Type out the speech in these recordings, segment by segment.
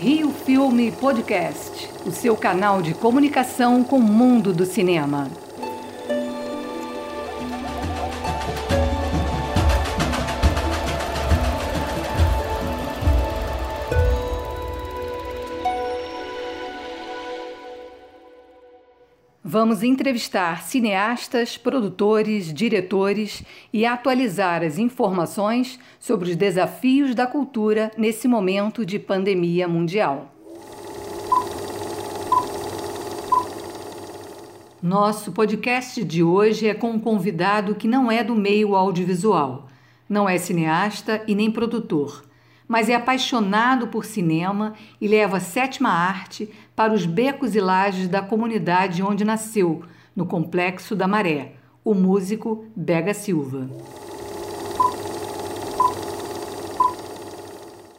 Rio Filme Podcast, o seu canal de comunicação com o mundo do cinema. Vamos entrevistar cineastas, produtores, diretores e atualizar as informações sobre os desafios da cultura nesse momento de pandemia mundial. Nosso podcast de hoje é com um convidado que não é do meio audiovisual, não é cineasta e nem produtor mas é apaixonado por cinema e leva a sétima arte para os becos e lajes da comunidade onde nasceu, no Complexo da Maré, o músico Bega Silva.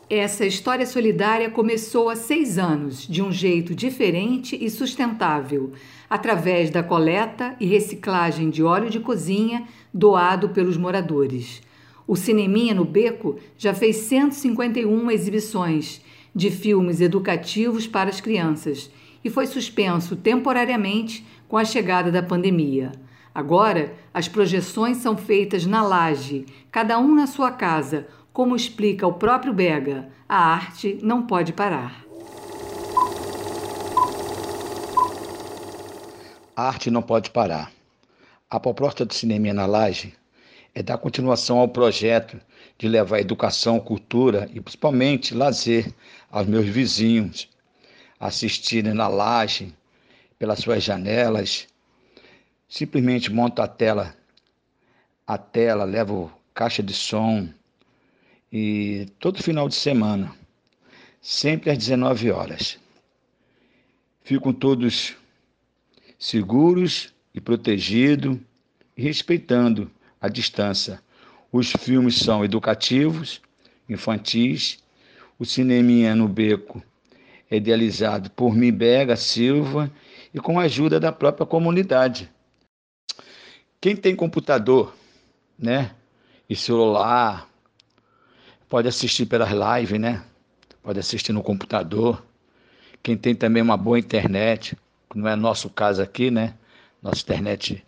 Essa história solidária começou há seis anos, de um jeito diferente e sustentável, através da coleta e reciclagem de óleo de cozinha doado pelos moradores. O Cineminha no Beco já fez 151 exibições de filmes educativos para as crianças e foi suspenso temporariamente com a chegada da pandemia. Agora, as projeções são feitas na laje, cada um na sua casa, como explica o próprio Bega. A arte não pode parar. A arte não pode parar. A proposta do Cineminha na Laje é dar continuação ao projeto de levar educação, cultura e principalmente lazer aos meus vizinhos, assistirem na laje, pelas suas janelas. Simplesmente monto a tela, a tela, levo caixa de som e todo final de semana, sempre às 19 horas. Ficam todos seguros e protegidos e respeitando à distância. Os filmes são educativos, infantis. O Cineminha no Beco é idealizado por Mibega Silva e com a ajuda da própria comunidade. Quem tem computador, né, e celular, pode assistir pelas lives, né? Pode assistir no computador. Quem tem também uma boa internet, não é nosso caso aqui, né? Nossa internet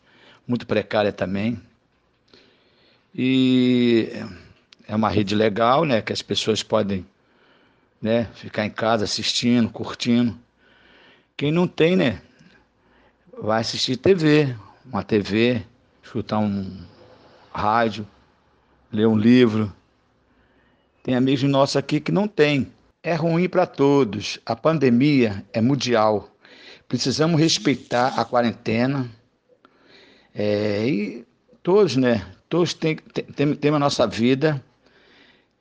muito precária também. E é uma rede legal, né? Que as pessoas podem né, ficar em casa assistindo, curtindo. Quem não tem, né? Vai assistir TV, uma TV, escutar um rádio, ler um livro. Tem amigos nossos aqui que não tem. É ruim para todos. A pandemia é mundial. Precisamos respeitar a quarentena. É, e todos, né? Todos têm, têm, têm a nossa vida,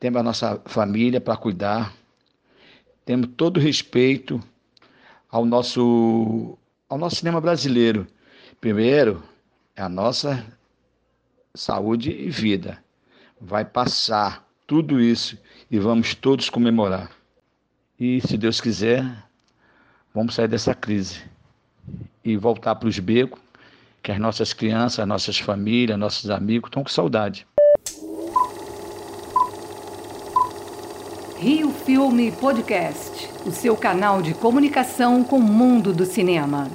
temos a nossa família para cuidar, temos todo respeito ao nosso, ao nosso cinema brasileiro. Primeiro, é a nossa saúde e vida. Vai passar tudo isso e vamos todos comemorar. E, se Deus quiser, vamos sair dessa crise e voltar para os becos que as nossas crianças, as nossas famílias, nossos amigos estão com saudade. Rio Filme Podcast, o seu canal de comunicação com o mundo do cinema.